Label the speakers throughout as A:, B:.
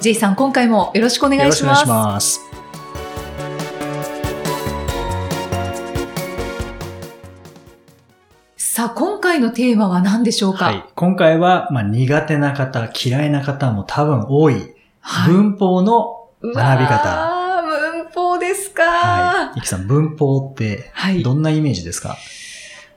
A: J さん今回もよろしくお願いします。さあ今回のテーマは何でしょうか？
B: はい。今回は、まあ、苦手な方、嫌いな方も多分多い、
A: はい
B: 文法の学び方。
A: ああ、文法ですか。
B: はい。いきさん、文法って
A: はい。
B: どんなイメージですか、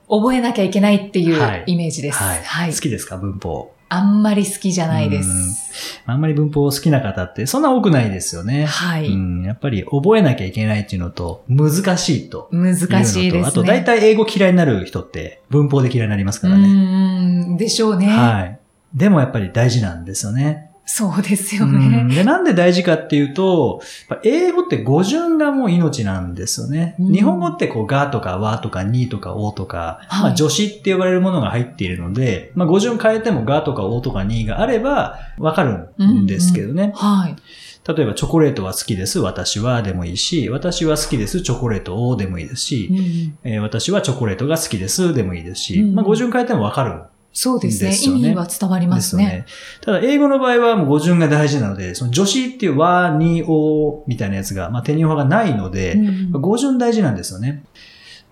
A: 覚えなきゃいけないってい
B: はいう
A: イメージです。
B: はい、
A: はい。
B: 好きですか？文法。
A: あんまり好きじゃないです。
B: あんまり文法好きな方ってそんな多くないですよね。
A: はい。
B: うん、やっぱり覚えなきゃいけないっていうのと、難しいと
A: 難しいですね。
B: あと、大体英語嫌いになる人って文法で嫌いになります
A: う
B: からね。
A: ーん、でしょうね。
B: はい。でもやっぱり大事なんですよね。
A: そうですよ
B: うん。
A: ね。
B: で、なんで大事かっていうと、英語って語順がもう命なんですよね。
A: うん。
B: 日本語ってこう、がとかわとかにとかおとか、
A: はい。
B: まあ助詞って呼ばれるものが入っているので、まあ語順変えてもがとかおとかにがあればわかるんですけどね。
A: はい。
B: 例えば、チョコレートは好きです、私はでもいいし、私は好きです、チョコレートをでもいいですし、
A: うん。
B: えー私はチョコレートが好きです。でもいいですし、
A: うん。
B: まあ語順変えてもわかる
A: そうですね
B: ですよね
A: 意味は伝わりますね。
B: ただ、英語の場合はもう語順が大事なので、その助詞っていう和、に、おみたいなやつが、まあ、手に法がないので、
A: うん
B: 語順大事なんですよね。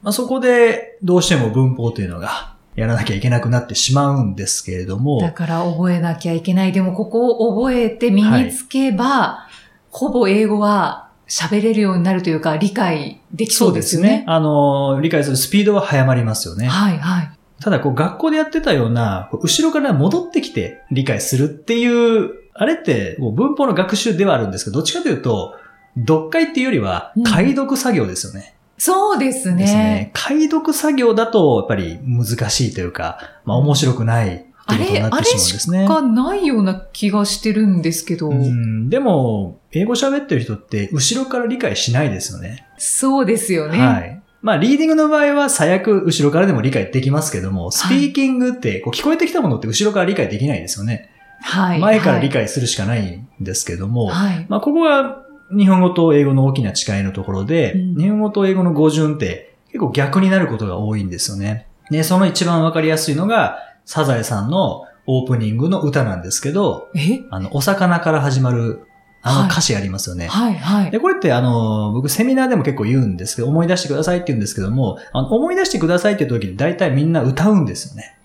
B: まあ、そこで、どうしても文法というのが、やらなきゃいけなくなってしまうんですけれども、
A: だから覚えなきゃいけない。でもここを覚えて身につけば、ほぼ英語は喋れるようになるというか理解できそうですよね。
B: あの、理解するスピードは早まりますよね。
A: はいはい。
B: ただ、こう、学校でやってたような、後ろから戻ってきて理解するっていう、あれって、もう文法の学習ではあるんですけど、どっちかというと、読解っていうよりは
A: うん、
B: 解読作業ですよね。
A: そうですね。
B: ですね。解読作業だと、やっぱり難しいというか、まあ面白くないって
A: あれ、
B: いうことになっ
A: あれ。
B: し
A: かないような気がしてるんですけど。
B: うん、でも、英語喋ってる人って、後ろから理解しないですよね。
A: そうですよね。
B: はい。まあ、リーディングの場合は最悪後ろからでも理解できますけども、スピーキングって、こう聞こえてきたものって後ろから理解できないですよね。
A: はい。
B: 前から理
A: はい
B: 解するしかないんですけども、
A: はい。
B: まあ、ここが日本語と英語の大きな違いのところで、
A: うん
B: 日本語と英語の語順って結構逆になることが多いんですよね。で、その一番わかりやすいのが、サザエさんのオープニングの歌なんですけど、
A: え？
B: あの、お魚から始まる、あ
A: はい
B: の歌詞ありますよね。
A: はい、はい。
B: で、これってあの、僕セミナーでも結構言うんですけど、思い出してくださいって言うんですけども、あの思い出してくださいって時に大体みんな歌うんですよね。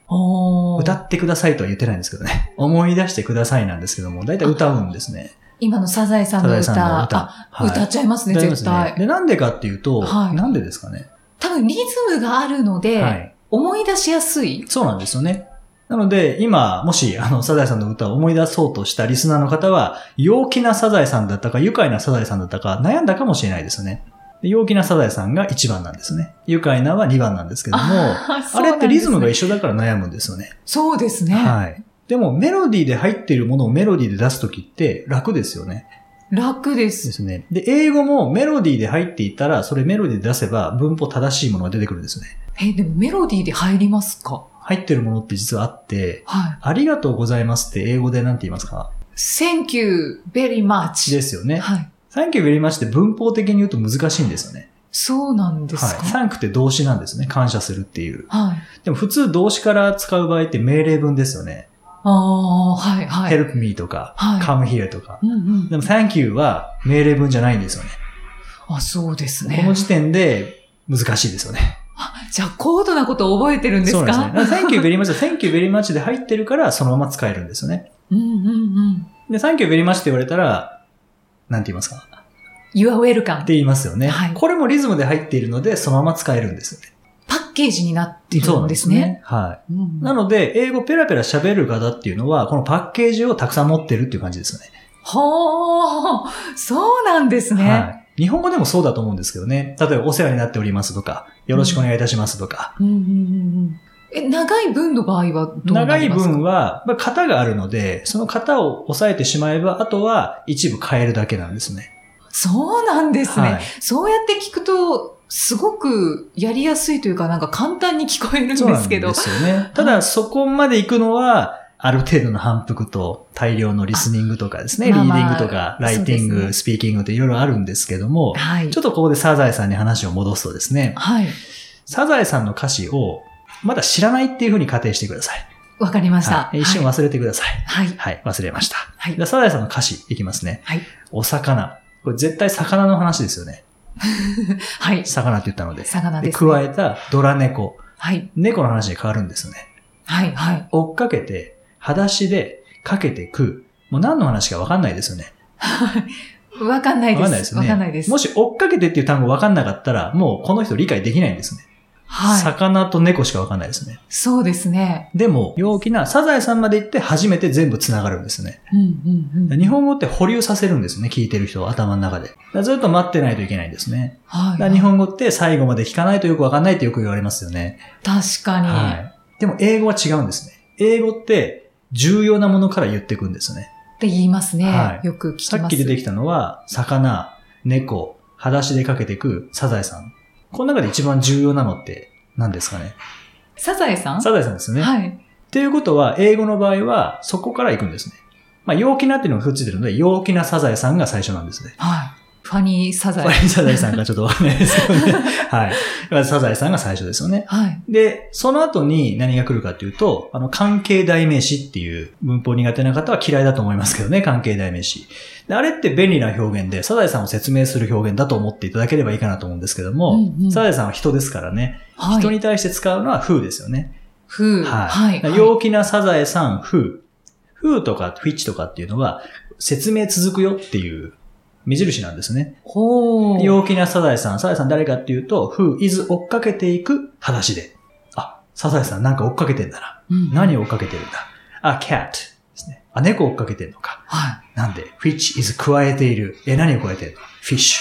B: 歌ってくださいとは言ってないんですけどね。思い出してくださいなんですけども、大体歌うんですね。
A: 今のサザエさんの歌。
B: サザエさんの歌
A: あ
B: はい
A: 歌っちゃいますね、絶対。
B: で、なんでかっていうと、
A: はい
B: なんでですかね。
A: 多分リズムがあるので、
B: はい。
A: 思い出しやすい。
B: そうなんですよね。なので、今、もし、あの、サザエさんの歌を思い出そうとしたリスナーの方は、陽気なサザエさんだったか、愉快なサザエさんだったか、悩んだかもしれないですよね。で陽気なサザエさんが1番なんですね。愉快なは2番なんですけども、あ
A: あ
B: れってリズムが
A: 一
B: 一緒だから悩むんですよね。
A: そうですね。
B: はい。でも、メロディーで入っているものをメロディーで出すときって楽ですよね。
A: 楽で。
B: ですすね。で、英語もメロディーで入っていたら、それメロディーで出せば文法正しいものが出てくるんですね。
A: え、でもメロディーで入りますか？
B: 入ってるものって実はあって、
A: はい。
B: ありがとうございますって英語で何て言いますか
A: ？Thank you very much.
B: ですよね。
A: はい。
B: Thank you very much って文法的に言うと難しいんですよね。
A: そうなんですか？
B: はい。Thank って動詞なんですね。感謝するっていう。
A: はい。
B: でも普通動詞から使う場合って命令文ですよね。
A: ああ、はい、はい。
B: help me とか、
A: はい
B: come here とか。
A: うんうん。
B: でも thank you は命令文じゃないんですよね。
A: あ、そうですね。
B: この時点で難しいですよね。
A: じゃあ、高度なことを覚えてるんですか？
B: そうですね。thank you very much は thank you very much で入ってるからそのまま使えるんですよね。
A: うんうんうん。
B: で、thank you very much って言われたら、なんて言いますか
A: ？You are welcome.
B: って言いますよね。
A: はい
B: これもリズムで入っているので、そのまま使えるんですよね。
A: パッケージになってるん
B: そうなん
A: ですね。。
B: はい。
A: うん
B: なので、英語ペラペラ喋る方っていうのは、このパッケージをたくさん持ってるっていう感じですよね。
A: ほー、そうなんですね。
B: はい。日本語でもそうだと思うんですけどね。例えば、お世話になっておりますとか、よろしくお願いいたしますとか。
A: うんうんうんうんえ、長い文の場合はどうな
B: 長い
A: りますか？
B: 文は、まあ、型があるので、その型を押さえてしまえば、あとは一部変えるだけなんですね。
A: そうなんですね。
B: はい
A: そうやって聞くと、すごくやりやすいというか、なんか簡単に聞こえるん
B: そうなん
A: ですけど。
B: ですよね。ただ、そこまで行くのは、ある程度の反復と大量のリスニングとかですね、
A: あまあまあ
B: リーディングとか、ライティング、スピーキングっていろいろあるんですけども、
A: はい。
B: ちょっとここでサザエさんに話を戻すとですね、
A: はい。
B: サザエさんの歌詞をまだ知らないっていうふうに仮定してください。
A: わかりました。
B: はい、一瞬忘れてください。
A: はい。
B: はい、忘れました。
A: はい
B: サザエさんの歌詞いきますね。
A: はい。
B: お魚。これ絶対魚の話ですよね。
A: はい。
B: 魚って言ったので。で
A: 魚です、ね。
B: 加えたドラ猫。
A: はい。
B: 猫の話に変わるんですよね。
A: はい。はい。
B: 追っかけて、裸足でかけてく。もう何の話かわかんないですよね。
A: わかんないです。
B: わかんないですよね。
A: わかんないです。
B: もし追っかけてっていう単語わかんなかったら、もうこの人理解できないんですね。
A: はい。
B: 魚と猫しかわかんないですね。
A: そうですね。
B: でも、陽気なサザエさんまで行って初めて全部繋がるんですね。
A: うんうんうん。
B: 日本語って保留させるんですね、聞いてる人は頭の中で。ずっと待ってないといけないんですね。
A: はい。
B: だから日本語って最後まで聞かないとよくわかんないってよく言われますよね。
A: 確かに。
B: はい。でも英語は違うんですね。英語って重要なものから言っていくんですね。
A: って言いますね。
B: はい
A: よく聞き
B: さ
A: ます。
B: っき出てきたのは、魚、猫、裸足でかけてくサザエさん。この中で一番重要なのって何ですかね？
A: サザエさん？
B: サザエさんですよね。
A: はい。
B: っていうことは、英語の場合は、そこから行くんですね。まあ、陽気なっていうのがくっついてるので、陽気なサザエさんが最初なんですね。
A: はい。ファニーサザエ。
B: ファニーサザエさんがちょっとわかんないですけどね。はい。まずサザエさんが最初ですよね。
A: はい。
B: で、その後に何が来るかというと、あの、関係代名詞っていう文法苦手な方は嫌いだと思いますけどね、関係代名詞。であれって便利な表現で、サザエさんを説明する表現だと思っていただければいいかなと思うんですけども、
A: うんうん
B: サザエさんは人ですからね、
A: はい。
B: 人に対して使うのは風ですよね。
A: ふう。
B: はい。
A: はい。
B: 陽気なサザエさん、風。風とかフィッチとかっていうのは、説明続くよっていう目印なんですね。
A: ほう。
B: 陽気なサザエさん、サザエさん誰かっていうと、風 is 追っかけていく話で。あ、サザエさんなんか追っかけてんだな。
A: うん
B: 何を追っかけてるんだ？あ、cat ですね。あ、猫追っかけてんのか。
A: はい。
B: なんで ?which is 加えている。え、何を加えてるの ?fish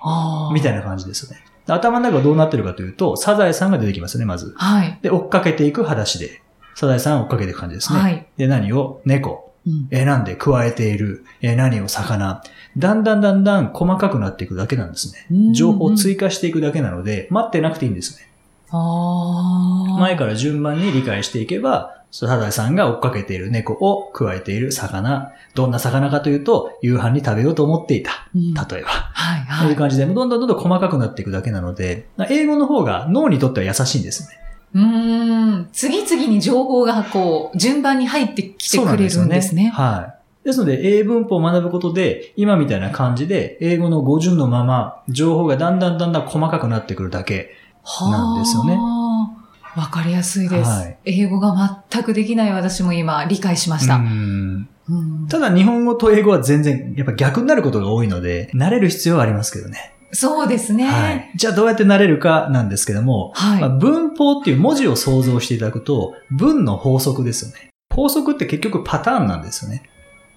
A: ああ。
B: みたいな感じですね。頭の中はどうなってるかというと、サザエさんが出てきますね、まず。
A: はい。
B: で、追っかけていく裸足で。サザエさんを追っかけていく感じですね。
A: はい。
B: で、何を？猫。
A: うん
B: え、なんで加えている。え、何を魚。だんだんだんだん細かくなっていくだけなんですね。情報を追加していくだけなので、待ってなくていいんですね。前から順番に理解していけば、サザエさんが追っかけている猫を加えている魚。どんな魚かというと、夕飯に食べようと思っていた。
A: うん
B: 例えば。
A: はい。はい
B: いう。感じで、どんどんどんどん細かくなっていくだけなので、英語の方が脳にとっては優しいんですね。
A: うーん。次々に情報がこう、順番に入ってきてくれるんです
B: よ
A: ね。
B: はい。ですので、英文法を学ぶことで、今みたいな感じで、英語の語順のまま、情報がだんだんだんだん細かくなってくるだけ。なんですよね
A: はあ。わかりやすいです、
B: はい
A: 英語が全くできない私も今理解しました。
B: ただ、日本語と英語は全然、やっぱ逆になることが多いので、慣れる必要はありますけどね。
A: そうですね。
B: はい。じゃあ、どうやって慣れるかなんですけども、
A: はい。
B: まあ文法っていう文字を想像していただくと、文の法則ですよね。法則って結局パターンなんですよね。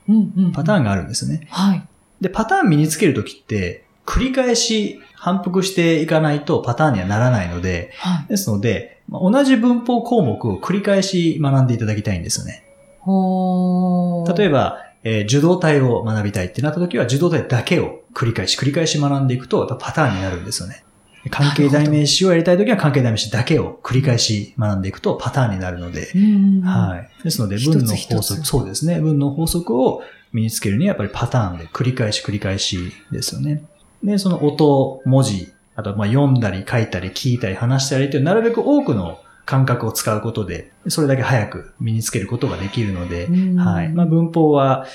A: うんうん
B: パターンがあるんですね。
A: はい。
B: で、パターン身につけるときって、繰り返し反復していかないとパターンにはならないので、
A: はい。
B: ですので、まあ同じ文法項目を繰り返し学んでいただきたいんですよね。
A: ほー。
B: 例えば、えー受動体を学びたいってなったときは、受動体だけを繰り返し繰り返し学んでいくと、パターンになるんですよね。関係代名詞をやりたいときは関係代名詞だけを繰り返し学んでいくとパターンになるので、
A: うん。
B: はい。ですので、文の法則、そうですね。文の法則を身につけるにはやっぱりパターンで繰り返し繰り返しですよね。で、その音、文字、あとまあ読んだり書いたり聞いたり話したりというなるべく多くの感覚を使うことで、それだけ早く身につけることができるので、
A: うん
B: はい。まあ文法は、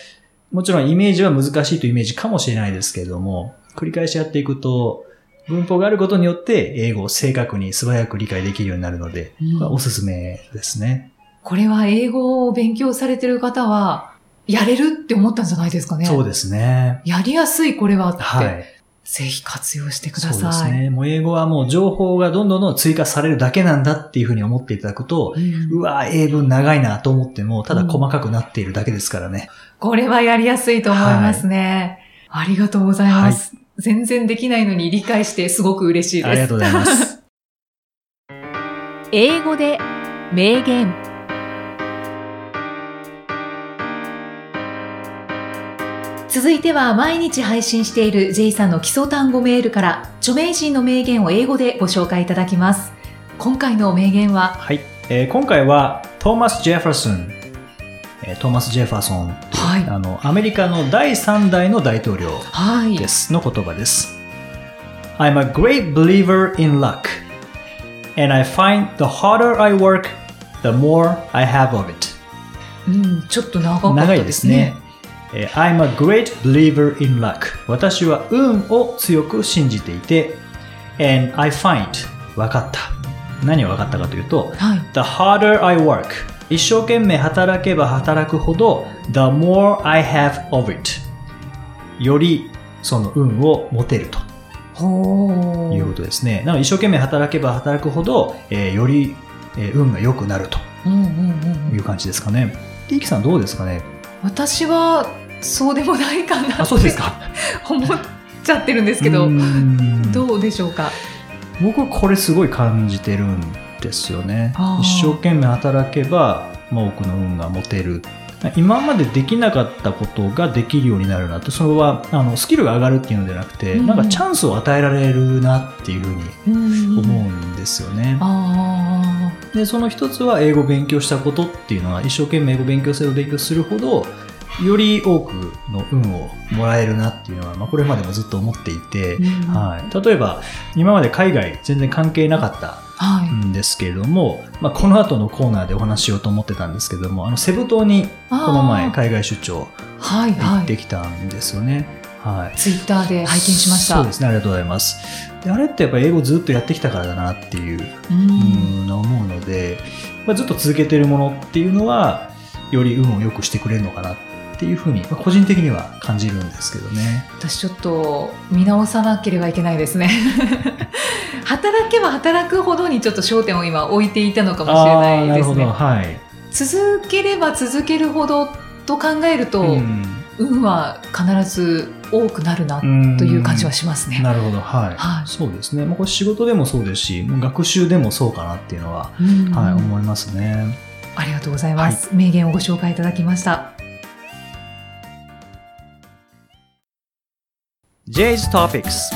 B: もちろんイメージは難しいというイメージかもしれないですけれども、繰り返しやっていくと、文法があることによって英語を正確に素早く理解できるようになるので、
A: うん
B: まあおすすめですね。
A: これは英語を勉強されてる方は、やれるって思ったんじゃないですかね。
B: そうですね。
A: やりやすいこれはって、
B: はい。
A: ぜひ活用してくだ
B: そう
A: さい。
B: ですね。もう英語はもう情報がどんどんどん追加されるだけなんだっていうふうに思っていただくと、
A: うん
B: うわ、英文長いなと思っても、ただ細かくなっているだけですからね。
A: これはやりやすいと思いますね。ありがとうございます。全然できないのに理解してすごく嬉しいです。
B: ありがとうございます。
C: 英語で名言
A: 続いては毎日配信している J さんの基礎単語メールから著名人の名言を英語でご紹介いただきます。今回の名言は、
B: はい。えー今回はトーマス・ジェファーソン、えートーマス・ジェファーソン
A: はい
B: あの、アメリカの第3代の大統領
A: はい。
B: ですの言葉です。I'm a great believer in luck. And I find the harder I work, the more I have of it.
A: うん、ちょっと長かった
B: 長い
A: で
B: ですね
A: すね。。
B: えー I'm a great believer in luck. 私は運を強く信じていて、and I find 分かった。何を分かったかというと、
A: はい。
B: The harder I work 一生懸命働けば働くほど The more I have of it よりその運を持てると
A: ほ
B: いうことですね。なので一生懸命働けば働くほど、えーより、えー運が良くなると
A: うんうんうんうん
B: いう感じですかね。で、イキさんどうですかね？
A: 私はそうでもないかな
B: あ、そうですか。
A: っ て思っちゃってるんですけどどうでしょうか？
B: 僕はこれすごい感じてるんですよね。一生懸命働けば、まあ、多くの運が持てる。今までできなかったことができるようになるなって。それはあのスキルが上がるっていうのではなくて、
A: うん。
B: なんかチャンスを与えられるなっていうふうに
A: うん。
B: 思うんですよね、
A: あ
B: でその一つは英語を勉強したことっていうのは一生懸命英語を勉強すれば勉強するほどより多くの運をもらえるなっていうのは、まあ、これまでもずっと思っていて、
A: うん
B: はい、例えば今まで海外全然関係なかった。んですけれども、まあ、この後のコーナーでお話ししようと思ってたんですけどもあのセブ島に
A: こ
B: この前海外出張
A: はい
B: 行って
A: はい。
B: きたんですよね。はい
A: ツイッターで拝見しました。
B: そうですねありがとうございますであれってやっぱり英語ずっとやってきたからだなっていう
A: うん
B: うん思うので、まあ、ずっと続けてるものっていうのはより運を良くしてくれるのかなっていうふうに、まあ、個人的には感じるんですけどね。
A: 私ちょっと見直さなければいけないですね。働けば働くほどにちょっと焦点を今置いていたのかもしれないですね。
B: はい、
A: 続ければ続けるほどと考えると、
B: うん
A: 運は必ず多くなるなという感じはしますね。
B: なるほど、はい。
A: はい
B: そうですね。まあ、これ仕事でもそうですし、もう学習でもそうかなっていうのは、
A: うん
B: はい、思いますね。
A: ありがとうございます。名言をご紹介いただきました。
B: J's Topics。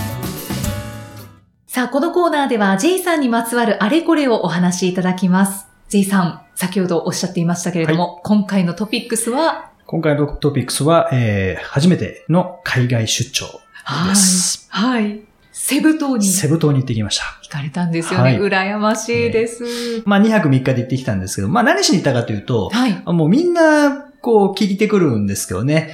A: さあ、このコーナーでは J さんにまつわるあれこれをお話しいただきます。J さん、先ほどおっしゃっていましたけれども、今回のトピックスは、
B: 今回のトピックスは、えー、初めての海外出張です。
A: はい。はい。セブ島に
B: セブ島に行ってきました。
A: 行かれたんですよね。
B: はい
A: 羨ましいです。
B: まあ、2泊3日で行ってきたんですけど、まあ、何しに行ったかというと、
A: はい。
B: もうみんな、こう、聞いてくるんですけどね。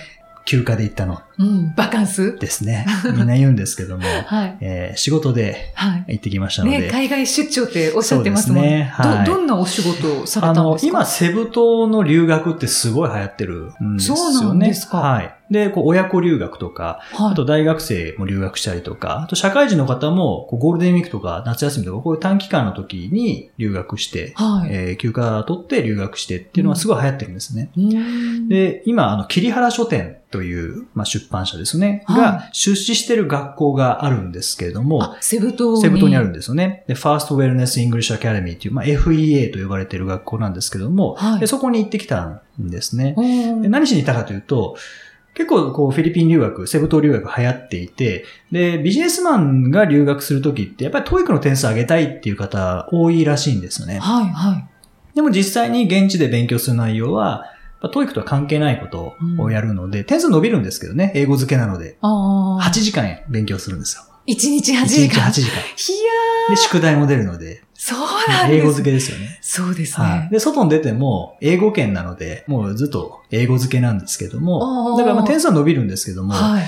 B: 休暇で行ったの
A: うん、バカンス？
B: ですね。みんな言うんですけども、
A: はい。
B: えー仕事で
A: はい。
B: 行ってきましたので。
A: ね、海外出張っておっしゃってますもん
B: ねはい
A: ど、どんなお仕事をされ
B: あの
A: たんで、すか？
B: 今、セブ島の留学ってすごい流行ってるんですよね。
A: そうなんですか
B: はい。で、こう、親子留学とか、
A: はい
B: あと大学生も留学したりとか、あと社会人の方も、ゴールデンウィークとか夏休みとか、こういう短期間の時に留学して、
A: はい。
B: えー休暇取って留学してっていうのはすごい流行ってるんですね。
A: うん
B: で、今、あの、桐原書店という、まあ、出版社ですね、
A: はい
B: が出資してる学校があるんですけれども、
A: あ、セブ島に。
B: セブ島にあるんですよね。で、 First Wellness English Academy という、まあ、FEA と呼ばれている学校なんですけども、
A: はい
B: でそこに行ってきたんですね。
A: うん
B: で何しに行ったかというと、結構こうフィリピン留学、セブ島留学流行っていて、で、ビジネスマンが留学するときって、やっぱり TOEIC の点数上げたいっていう方多いらしいんですよね。
A: はい、はい。
B: でも実際に現地で勉強する内容は、 TOEIC とは関係ないことをやるので、点数伸びるんですけどね、英語漬けなので。
A: ああ。
B: 8時間勉強するんですよ。
A: 1日8
B: 1
A: 時
B: 日
A: 間。
B: 8時間。
A: いや
B: で、宿題も出るので、
A: ー、そうなんです。
B: 英語漬けですよね。
A: そうです
B: はい。
A: ね。
B: で、外に出ても、英語圏なので、もうずっと英語漬けなんですけど
A: あ
B: も、
A: ー
B: だからまあ点数は伸びるんですけども、
A: はい。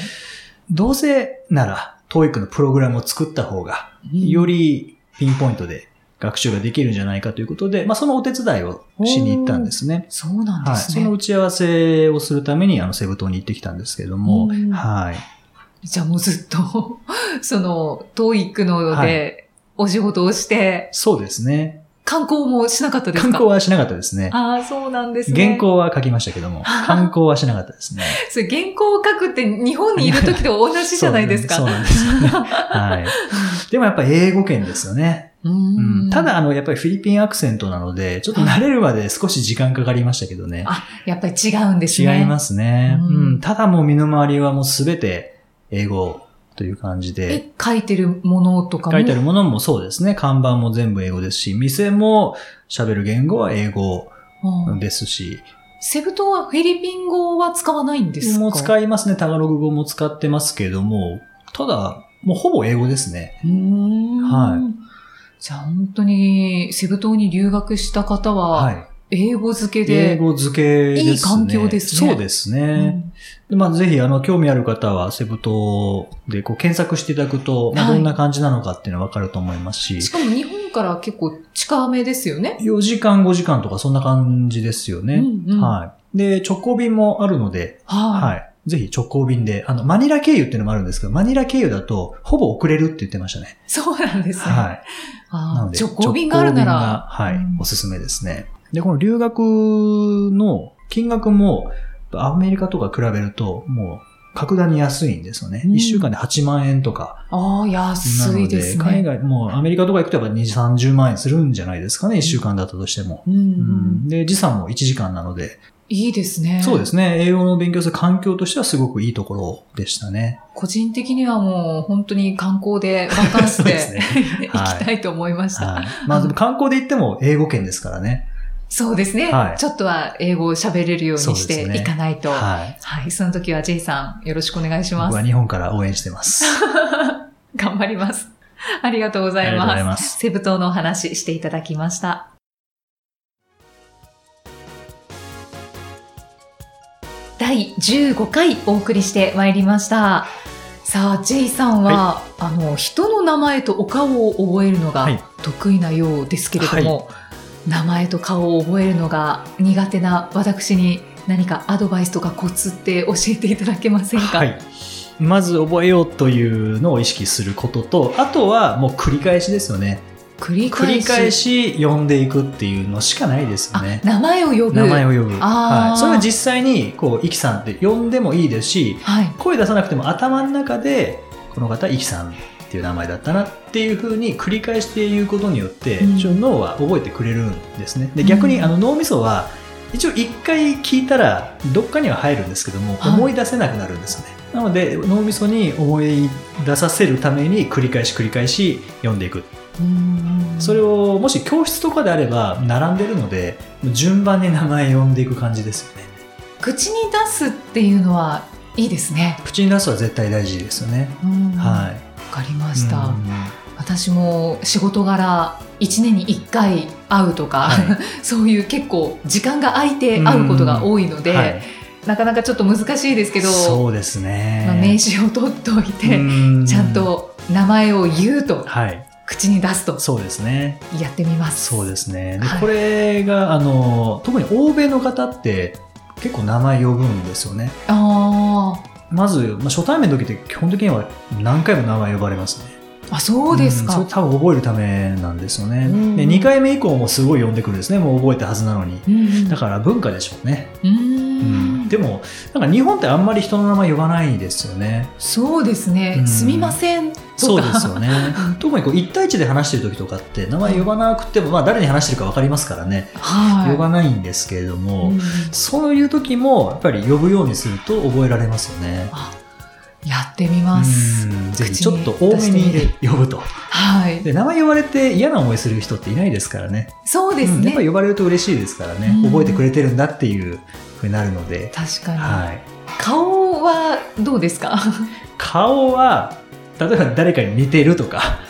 B: どうせなら、TOEIC のプログラムを作った方が、よりピンポイントで学習ができるんじゃないかということで、まあそのお手伝いをしに行ったんですね。
A: そうなんで
B: はい。
A: すね。
B: その打ち合わせをするために、あの、セブ島に行ってきたんですけれども
A: うん、
B: はい。
A: じゃあもうずっと、その、トーイックの
B: は
A: でお仕事をして、
B: そうですね。
A: 観光もしなかったですか？
B: 観光はしなかったですね。
A: ああ、そうなんですね。
B: 原稿は書きましたけども、観光はしなかったですね。
A: それ原稿を書くって日本にいる時と同じじゃないですか。
B: そうなんですよね。はい。でもやっぱ英語圏ですよね。
A: う
B: うん
A: ん
B: ただ、あの、やっぱりフィリピンアクセントなので、ちょっと慣れるまで少し時間かかりましたけどね。
A: あ、やっぱり違うんですね。
B: 違いますね。
A: う
B: うんん。ただもう身の回りはもうすべて英語という感じで。
A: え、書いてるものとかも？
B: 書いてあるものもそうですね。看板も全部英語ですし、店も喋る言語は英語
A: うん
B: ですし、
A: セブ島はフィリピン語は使わないんですか？
B: もう使いますね。タガログ語も使ってますけれども、ただ、もうほぼ英語ですね。はい
A: じゃあ本当にセブ島に留学した方は、
B: はい。
A: 英語付けで、
B: 英語付けですね。
A: いい環境ですね
B: そうです
A: う
B: ね。
A: ん
B: でまあ、ぜひ、あの、興味ある方は、セブ島でこう検索していただくと、まあ、
A: はい
B: どんな感じなのかっていうのはわかると思いますし、
A: しかも日本から結構近めですよね。
B: 4時間、5時間とかそんな感じですよね。
A: うんうん
B: はい。で、直行便もあるので、
A: はい。
B: はい。ぜひ直行便で、あの、マニラ経由っていうのもあるんですけど、マニラ経由だと、ほぼ遅れるって言ってましたね。
A: そうなんですね。
B: はい。なので、
A: 直行便があるなら。
B: はい、
A: うん
B: おすすめですね。で、この留学の金額も、アメリカとか比べると、もう、格段に安いんですよね。
A: うん
B: 1週間で8万円とか。
A: ああ、
B: な
A: 安いですね。
B: 海外、もうアメリカとか行くとやっぱ2、30万円するんじゃないですかね、1週間だったとしても。
A: うんうん
B: うんで、時差も1時間なので、
A: いいですね。
B: そうですね。英語の勉強する環境としてはすごくいいところでしたね。
A: 個人的にはもう本当に観光で、バカンスで
B: ね
A: 行きたいと思いました。
B: はい。まあでも観光で行っても英語圏ですからね。
A: そうですね、
B: はい
A: ちょっとは英語を喋れるようにしていかないと。
B: はい。
A: はい。その時は J さんよろしくお願いします
B: 僕は。日本から応援してます。
A: 頑張ります。ありがとうござい
B: ありがとう
A: ます。
B: ございます
A: セブ島のお話していただきました。第15回お送りしてまいりました。さあ、J さんは、あの、人の名前とお顔を覚えるのが
B: はい
A: 得意なようですけれども、名前と顔を覚えるのが苦手な私に何かアドバイスとかコツって教えていただけませんか？
B: はい。まず覚えようというのを意識することと、あとはもう繰り返しですよね。
A: 繰り
B: 繰
A: 返し。
B: り返し呼んでいくっていうのしかないですよ
A: あ
B: ね、。
A: 名前を呼ぶ。
B: 名前を呼ぶ。はい。それは実際に、こう、イキさんって呼んでもいいですし、
A: はい。
B: 声出さなくても頭の中で、この方、イキさんっていう名前だったなっていうふうに繰り返して言うことによって、
A: うん
B: 一応脳は覚えてくれるんですね。で、
A: うん
B: 逆にあの脳みそは、一応一回聞いたらどっかには入るんですけども、
A: はい
B: 思い出せなくなるんですよね。なので脳みそに思い出させるために繰り返し繰り返し読んでいく。それ
A: を
B: をもし教室とかであれば並んでるので順番に名前呼んでいく感じですよね。
A: 口に出すっていうのはいいですね。
B: 口に出すは絶対大事ですよね。
A: わ
B: はい。
A: かりました。
B: うん
A: 私も仕事柄1年に1回会うとか、
B: は
A: そういう結構時間が空いて会うことが多いので、
B: はい
A: なかなかちょっと難しいですけど、
B: そうですね。
A: まあ名刺を取っておいて、
B: うん
A: ちゃんと名前を言うと
B: はい。
A: 口に出すと
B: そうですね。
A: やってみます。
B: そうですね。で、
A: はい
B: これが、あの、特に欧米の方って結構名前呼ぶんですよね。
A: あ
B: まず、まあ、初対面の時って基本的には何回も名前呼ばれますね。
A: ーあ、そうですか。
B: んそれ多分覚えるためなんですよね。
A: うん
B: で、2回目以降もすごい呼んでくるんですね。もう覚えたはずなのに。
A: うん
B: だから文化でしょうね。
A: う
B: ん
A: ん
B: でも、なんか日本ってあんまり人の名前呼ばないですよね。
A: そうですね、
B: うん
A: すみません
B: そうですよね。特にこう1対1で話してる時とかって名前呼ばなくても、まあ誰に話してるか分かりますからね。
A: はい
B: 呼ばないんですけれども、
A: うん
B: そういう時もやっぱり呼ぶようにすると覚えられますよね。
A: やってみます
B: うんぜひ
A: 口
B: ちょっと多めに呼ぶと。
A: はい
B: で名前呼ばれて嫌な思いする人っていないですからね。
A: そうですね、
B: うんやっぱり呼ばれると嬉しいですからね。
A: うん
B: 覚えてくれてるんだっていうふうになるので。
A: 確かに、
B: はい。
A: 顔はどうですか？
B: 顔は、例えば誰かに似てるとか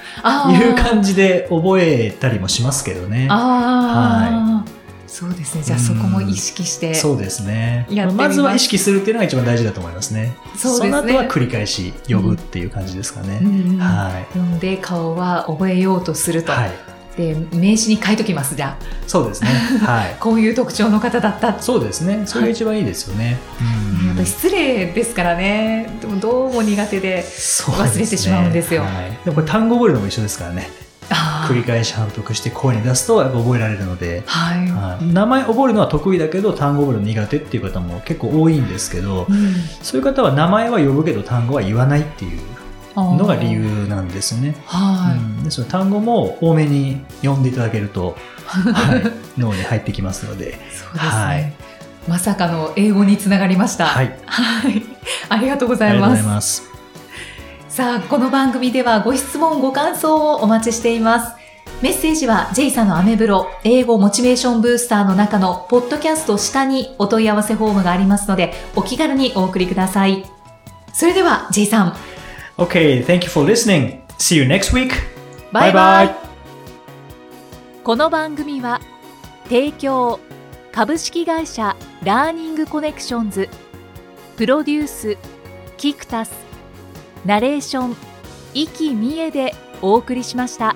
B: いう感じで覚えたりもしますけどね。
A: ああ、そうですね。じゃあ
B: うん
A: そこも意識して
B: そうですね。
A: ます。
B: まずは意識するっていうのが一番大事だと思いますね。
A: そうですね。
B: の後は繰り返し呼ぶっていう感じですかね。
A: うん。うん。
B: はい。
A: なので顔は覚えようとすると、
B: はい。
A: で名刺に書いときますじゃあ
B: そうですね。はい。
A: こういう特徴の方だった
B: そうですね。それが一番いいですよね。うん
A: やっぱ失礼ですからねでもどうも苦手で忘れてしまうんですよ
B: はいでもこれ単語覚えるのも一緒ですからね。繰り返し反復して声に出すとやっぱ覚えられるので。
A: はい、
B: はい名前覚えるのは得意だけど単語覚えるの苦手っていう方も結構多いんですけど、
A: うん
B: そういう方は名前は呼ぶけど単語は言わないっていうのが理由なんですね。
A: は
B: うん、ですので単語も多めに読んでいただけると、はい、脳に入ってきますので。
A: い。そうですね。
B: はい
A: まさかの英語につながりました。
B: はい。
A: はい。ありがとうご
B: ありがとうご
A: ざいます。
B: ます。
A: さあ、この番組ではご質問、ご感想をお待ちしています。メッセージは J さんのアメブロ英語モチベーションブースターの中のポッドキャスト下にお問い合わせフォームがありますのでお気軽にお送りください。それでは J さん、
B: Okay, thank you for listening. See you next week. Bye bye.
C: この番組は提供株式会社ラーニングコネクションズプロデュースキクタスナレーション生きみえでお送りしました。